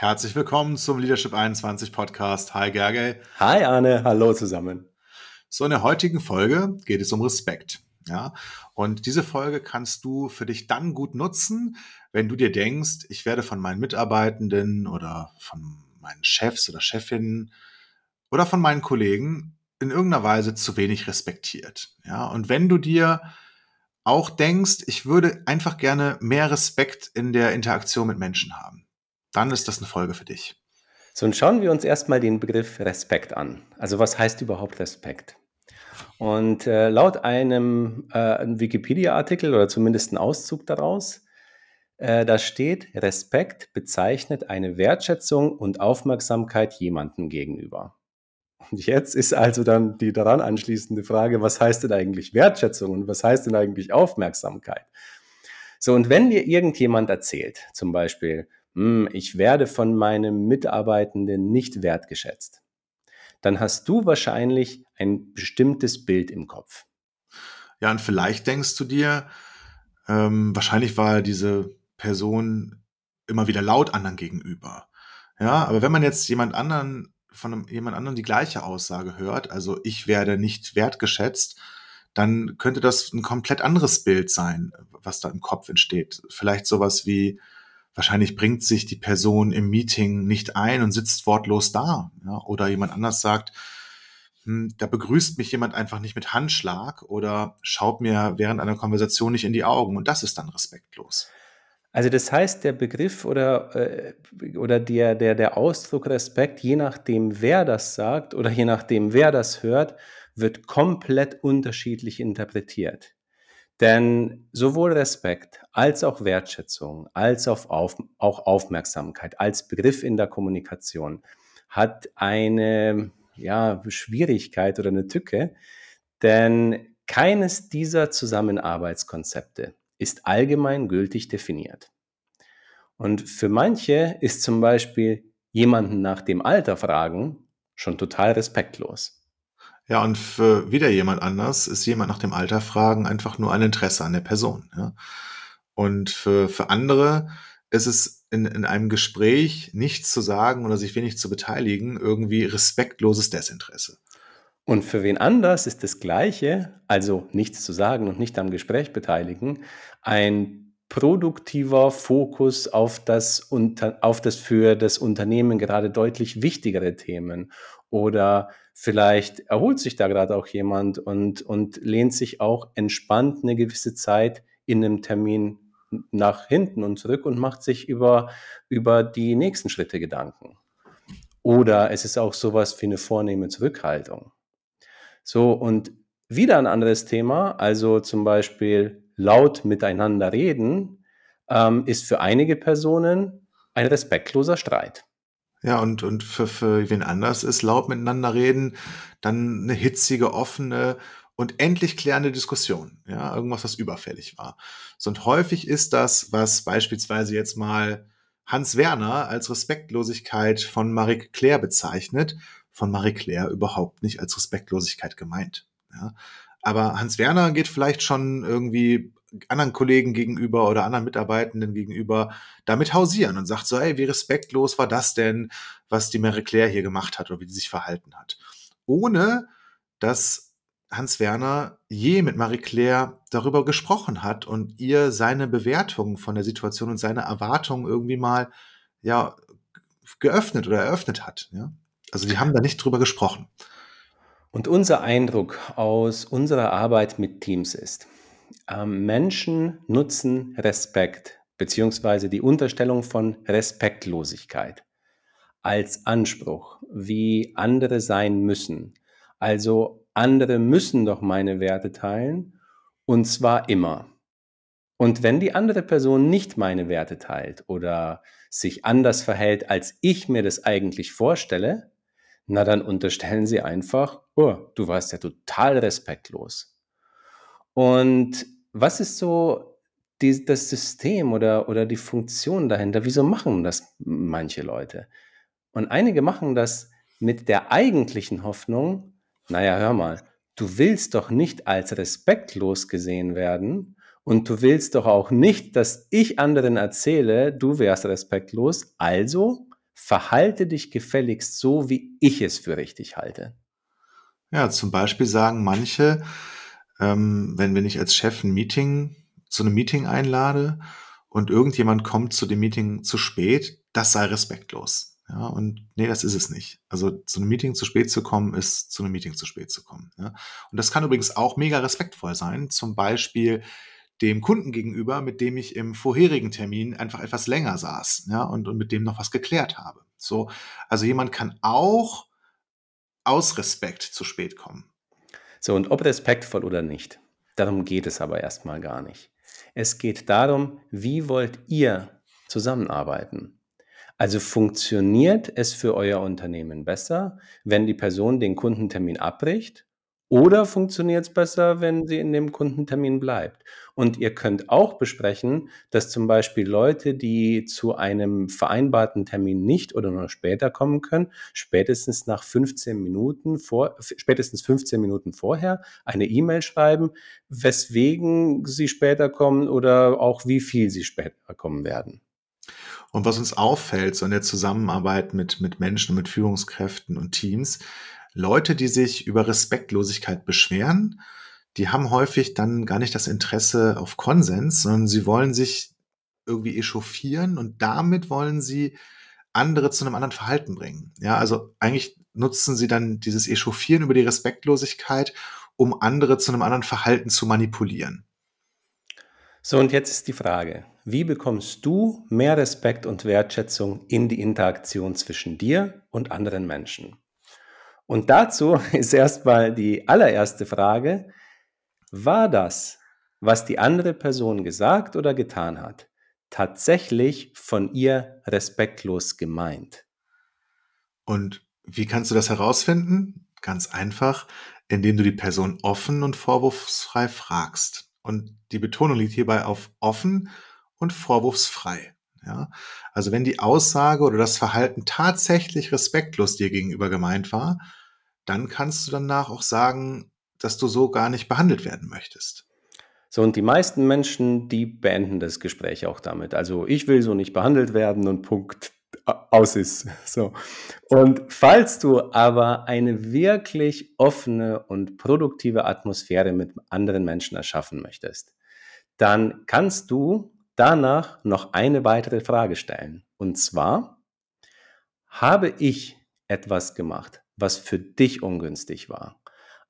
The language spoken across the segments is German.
Herzlich willkommen zum Leadership 21 Podcast. Hi Gergely. Hi Arne, hallo zusammen. So, in der heutigen Folge geht es um Respekt. Ja, und diese Folge kannst du für dich dann gut nutzen, wenn du dir denkst, ich werde von meinen Mitarbeitenden oder von meinen Chefs oder Chefinnen oder von meinen Kollegen in irgendeiner Weise zu wenig respektiert. Ja, und wenn du dir auch denkst, ich würde einfach gerne mehr Respekt in der Interaktion mit Menschen haben, dann ist das eine Folge für dich. So, und schauen wir uns erstmal den Begriff Respekt an. Also was heißt überhaupt Respekt? Und äh, laut einem äh, Wikipedia-Artikel oder zumindest ein Auszug daraus, äh, da steht, Respekt bezeichnet eine Wertschätzung und Aufmerksamkeit jemandem gegenüber. Und jetzt ist also dann die daran anschließende Frage, was heißt denn eigentlich Wertschätzung und was heißt denn eigentlich Aufmerksamkeit? So, und wenn dir irgendjemand erzählt, zum Beispiel, ich werde von meinem Mitarbeitenden nicht wertgeschätzt, dann hast du wahrscheinlich ein bestimmtes Bild im Kopf. Ja, und vielleicht denkst du dir, ähm, wahrscheinlich war diese Person immer wieder laut anderen gegenüber. Ja, aber wenn man jetzt jemand anderen von einem, jemand anderem die gleiche Aussage hört, also ich werde nicht wertgeschätzt, dann könnte das ein komplett anderes Bild sein, was da im Kopf entsteht. Vielleicht sowas wie, Wahrscheinlich bringt sich die Person im Meeting nicht ein und sitzt wortlos da. Ja? Oder jemand anders sagt, hm, da begrüßt mich jemand einfach nicht mit Handschlag oder schaut mir während einer Konversation nicht in die Augen. Und das ist dann respektlos. Also das heißt, der Begriff oder, äh, oder der, der, der Ausdruck Respekt, je nachdem, wer das sagt oder je nachdem, wer das hört, wird komplett unterschiedlich interpretiert. Denn sowohl Respekt als auch Wertschätzung, als auch, auf, auch Aufmerksamkeit als Begriff in der Kommunikation hat eine ja, Schwierigkeit oder eine Tücke, denn keines dieser Zusammenarbeitskonzepte ist allgemein gültig definiert. Und für manche ist zum Beispiel jemanden nach dem Alter fragen schon total respektlos. Ja, und für wieder jemand anders ist jemand nach dem Alter fragen einfach nur ein Interesse an der Person. Ja? Und für, für andere ist es in, in einem Gespräch nichts zu sagen oder sich wenig zu beteiligen, irgendwie respektloses Desinteresse. Und für wen anders ist das Gleiche, also nichts zu sagen und nicht am Gespräch beteiligen, ein produktiver Fokus auf das, auf das für das Unternehmen gerade deutlich wichtigere Themen oder vielleicht erholt sich da gerade auch jemand und, und lehnt sich auch entspannt eine gewisse Zeit in einem Termin nach hinten und zurück und macht sich über, über die nächsten Schritte Gedanken. Oder es ist auch sowas wie eine vornehme Zurückhaltung. So, und wieder ein anderes Thema, also zum Beispiel laut miteinander reden, ähm, ist für einige Personen ein respektloser Streit. Ja, und, und für, für wen anders ist laut miteinander reden, dann eine hitzige, offene und endlich klärende Diskussion. Ja, irgendwas, was überfällig war. So, und häufig ist das, was beispielsweise jetzt mal Hans Werner als Respektlosigkeit von Marie Claire bezeichnet, von Marie Claire überhaupt nicht als Respektlosigkeit gemeint. Ja. Aber Hans Werner geht vielleicht schon irgendwie anderen Kollegen gegenüber oder anderen Mitarbeitenden gegenüber damit hausieren und sagt so, hey, wie respektlos war das denn, was die Mary Claire hier gemacht hat oder wie die sich verhalten hat. Ohne, dass Hans Werner je mit Marie Claire darüber gesprochen hat und ihr seine Bewertung von der Situation und seine Erwartungen irgendwie mal, ja, geöffnet oder eröffnet hat, ja. Also die haben da nicht drüber gesprochen. Und unser Eindruck aus unserer Arbeit mit Teams ist, ähm, Menschen nutzen Respekt beziehungsweise die Unterstellung von Respektlosigkeit als Anspruch, wie andere sein müssen. Also andere müssen doch meine Werte teilen und zwar immer. Und wenn die andere Person nicht meine Werte teilt oder sich anders verhält, als ich mir das eigentlich vorstelle, na dann unterstellen sie einfach, oh, du warst ja total respektlos. Und was ist so die, das System oder, oder die Funktion dahinter? Wieso machen das manche Leute? Und einige machen das mit der eigentlichen Hoffnung, naja, hör mal, du willst doch nicht als respektlos gesehen werden und du willst doch auch nicht, dass ich anderen erzähle, du wärst respektlos, also verhalte dich gefälligst so, wie ich es für richtig halte. Ja, zum Beispiel sagen manche, ähm, wenn, wenn ich als Chef ein Meeting, zu einem Meeting einlade und irgendjemand kommt zu dem Meeting zu spät, das sei respektlos. Ja, und nee, das ist es nicht. Also zu einem Meeting zu spät zu kommen, ist zu einem Meeting zu spät zu kommen. Ja. Und das kann übrigens auch mega respektvoll sein. Zum Beispiel dem Kunden gegenüber, mit dem ich im vorherigen Termin einfach etwas länger saß, ja, und, und mit dem noch was geklärt habe. So, also jemand kann auch aus Respekt zu spät kommen. So, und ob respektvoll oder nicht, darum geht es aber erstmal gar nicht. Es geht darum, wie wollt ihr zusammenarbeiten? Also funktioniert es für euer Unternehmen besser, wenn die Person den Kundentermin abbricht oder funktioniert es besser, wenn sie in dem Kundentermin bleibt? Und ihr könnt auch besprechen, dass zum Beispiel Leute, die zu einem vereinbarten Termin nicht oder nur später kommen können, spätestens nach 15 Minuten vor, spätestens 15 Minuten vorher eine E-Mail schreiben, weswegen sie später kommen oder auch wie viel sie später kommen werden. Und was uns auffällt, so in der Zusammenarbeit mit, mit Menschen, mit Führungskräften und Teams, Leute, die sich über Respektlosigkeit beschweren, die haben häufig dann gar nicht das Interesse auf Konsens, sondern sie wollen sich irgendwie echauffieren und damit wollen sie andere zu einem anderen Verhalten bringen. Ja, also eigentlich nutzen sie dann dieses Echauffieren über die Respektlosigkeit, um andere zu einem anderen Verhalten zu manipulieren. So, und jetzt ist die Frage, wie bekommst du mehr Respekt und Wertschätzung in die Interaktion zwischen dir und anderen Menschen? Und dazu ist erstmal die allererste Frage, war das, was die andere Person gesagt oder getan hat, tatsächlich von ihr respektlos gemeint? Und wie kannst du das herausfinden? Ganz einfach, indem du die Person offen und vorwurfsfrei fragst. Und die Betonung liegt hierbei auf offen und vorwurfsfrei. Ja, also wenn die Aussage oder das Verhalten tatsächlich respektlos dir gegenüber gemeint war, dann kannst du danach auch sagen, dass du so gar nicht behandelt werden möchtest. So, und die meisten Menschen, die beenden das Gespräch auch damit. Also ich will so nicht behandelt werden und Punkt aus ist. So. Und falls du aber eine wirklich offene und produktive Atmosphäre mit anderen Menschen erschaffen möchtest, dann kannst du danach noch eine weitere Frage stellen. Und zwar, habe ich etwas gemacht, was für dich ungünstig war?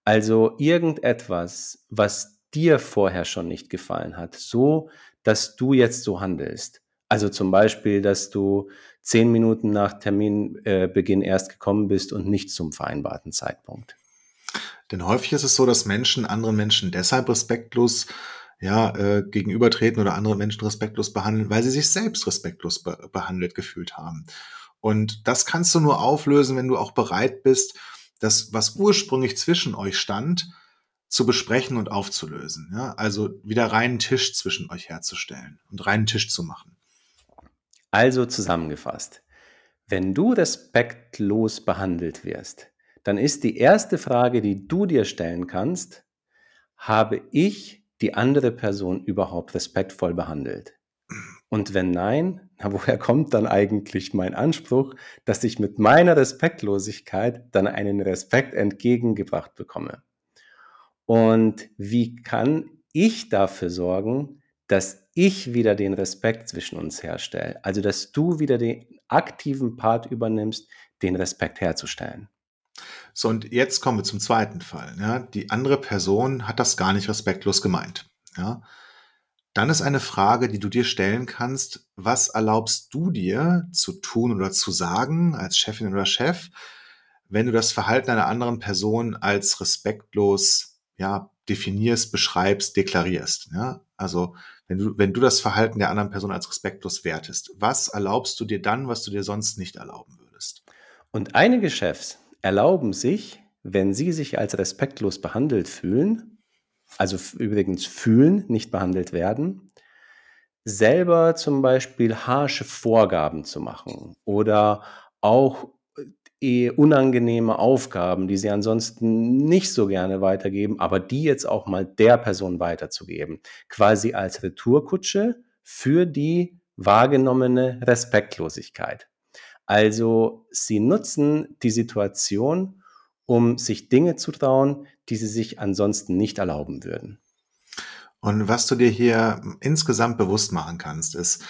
Also irgendetwas, was dir vorher schon nicht gefallen hat, so dass du jetzt so handelst. Also zum Beispiel, dass du zehn Minuten nach Terminbeginn äh, erst gekommen bist und nicht zum vereinbarten Zeitpunkt. Denn häufig ist es so, dass Menschen anderen Menschen deshalb respektlos ja, äh, gegenübertreten oder andere Menschen respektlos behandeln, weil sie sich selbst respektlos be behandelt gefühlt haben. Und das kannst du nur auflösen, wenn du auch bereit bist, das, was ursprünglich zwischen euch stand, zu besprechen und aufzulösen. Ja? Also wieder reinen Tisch zwischen euch herzustellen und reinen Tisch zu machen. Also zusammengefasst, wenn du respektlos behandelt wirst, dann ist die erste Frage, die du dir stellen kannst, habe ich die andere Person überhaupt respektvoll behandelt? Und wenn nein, na, woher kommt dann eigentlich mein Anspruch, dass ich mit meiner Respektlosigkeit dann einen Respekt entgegengebracht bekomme? Und wie kann ich dafür sorgen, dass ich wieder den Respekt zwischen uns herstelle. Also, dass du wieder den aktiven Part übernimmst, den Respekt herzustellen. So, und jetzt kommen wir zum zweiten Fall. Ja. Die andere Person hat das gar nicht respektlos gemeint. Ja. Dann ist eine Frage, die du dir stellen kannst, was erlaubst du dir zu tun oder zu sagen als Chefin oder Chef, wenn du das Verhalten einer anderen Person als respektlos ja, definierst, beschreibst, deklarierst. Ja? Also wenn du, wenn du das Verhalten der anderen Person als respektlos wertest, was erlaubst du dir dann, was du dir sonst nicht erlauben würdest? Und einige Chefs erlauben sich, wenn sie sich als respektlos behandelt fühlen, also übrigens fühlen, nicht behandelt werden, selber zum Beispiel harsche Vorgaben zu machen oder auch eh unangenehme Aufgaben, die sie ansonsten nicht so gerne weitergeben, aber die jetzt auch mal der Person weiterzugeben. Quasi als Retourkutsche für die wahrgenommene Respektlosigkeit. Also sie nutzen die Situation, um sich Dinge zu trauen, die sie sich ansonsten nicht erlauben würden. Und was du dir hier insgesamt bewusst machen kannst, ist,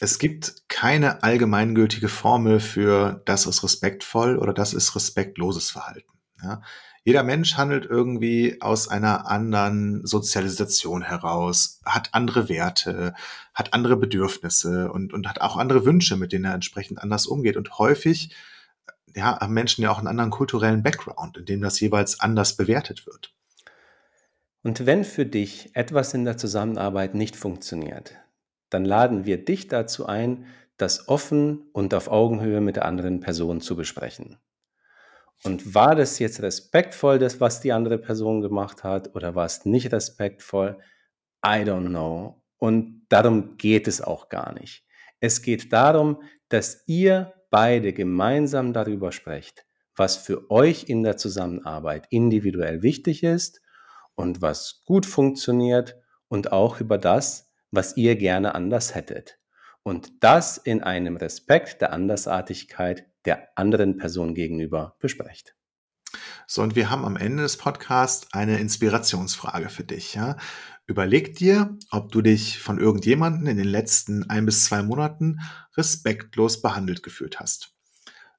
es gibt keine allgemeingültige Formel für das ist respektvoll oder das ist respektloses Verhalten. Ja? Jeder Mensch handelt irgendwie aus einer anderen Sozialisation heraus, hat andere Werte, hat andere Bedürfnisse und, und hat auch andere Wünsche, mit denen er entsprechend anders umgeht. Und häufig ja, haben Menschen ja auch einen anderen kulturellen Background, in dem das jeweils anders bewertet wird. Und wenn für dich etwas in der Zusammenarbeit nicht funktioniert, dann laden wir dich dazu ein, das offen und auf Augenhöhe mit der anderen Person zu besprechen. Und war das jetzt respektvoll, das, was die andere Person gemacht hat, oder war es nicht respektvoll? I don't know. Und darum geht es auch gar nicht. Es geht darum, dass ihr beide gemeinsam darüber sprecht, was für euch in der Zusammenarbeit individuell wichtig ist und was gut funktioniert und auch über das, was ihr gerne anders hättet. Und das in einem Respekt der Andersartigkeit der anderen Person gegenüber besprecht. So, und wir haben am Ende des Podcasts eine Inspirationsfrage für dich. Ja? Überleg dir, ob du dich von irgendjemanden in den letzten ein bis zwei Monaten respektlos behandelt gefühlt hast.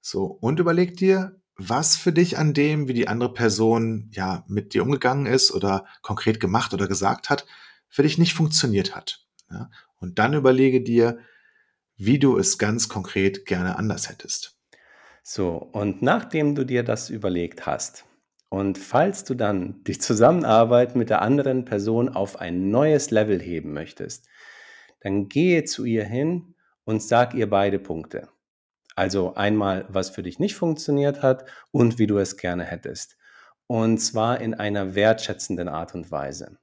So, und überleg dir, was für dich an dem, wie die andere Person ja mit dir umgegangen ist oder konkret gemacht oder gesagt hat, für dich nicht funktioniert hat. Ja? Und dann überlege dir, wie du es ganz konkret gerne anders hättest. So, und nachdem du dir das überlegt hast und falls du dann die Zusammenarbeit mit der anderen Person auf ein neues Level heben möchtest, dann gehe zu ihr hin und sag ihr beide Punkte. Also einmal, was für dich nicht funktioniert hat und wie du es gerne hättest. Und zwar in einer wertschätzenden Art und Weise.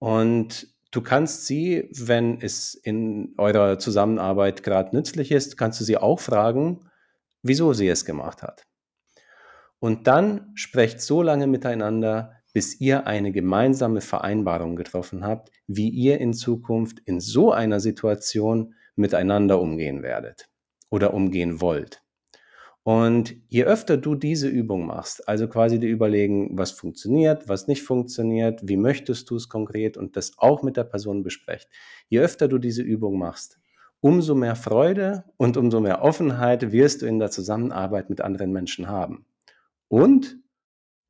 Und du kannst sie, wenn es in eurer Zusammenarbeit gerade nützlich ist, kannst du sie auch fragen, wieso sie es gemacht hat. Und dann sprecht so lange miteinander, bis ihr eine gemeinsame Vereinbarung getroffen habt, wie ihr in Zukunft in so einer Situation miteinander umgehen werdet oder umgehen wollt. Und je öfter du diese Übung machst, also quasi die überlegen, was funktioniert, was nicht funktioniert, wie möchtest du es konkret und das auch mit der Person besprecht, je öfter du diese Übung machst, umso mehr Freude und umso mehr Offenheit wirst du in der Zusammenarbeit mit anderen Menschen haben. Und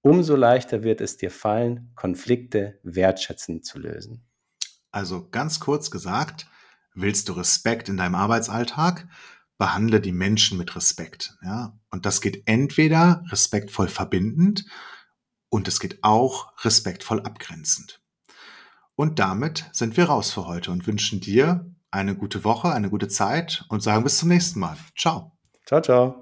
umso leichter wird es dir fallen, Konflikte wertschätzend zu lösen. Also ganz kurz gesagt, willst du Respekt in deinem Arbeitsalltag? Behandle die Menschen mit Respekt. Ja? Und das geht entweder respektvoll verbindend und es geht auch respektvoll abgrenzend. Und damit sind wir raus für heute und wünschen dir eine gute Woche, eine gute Zeit und sagen bis zum nächsten Mal. Ciao. Ciao, ciao.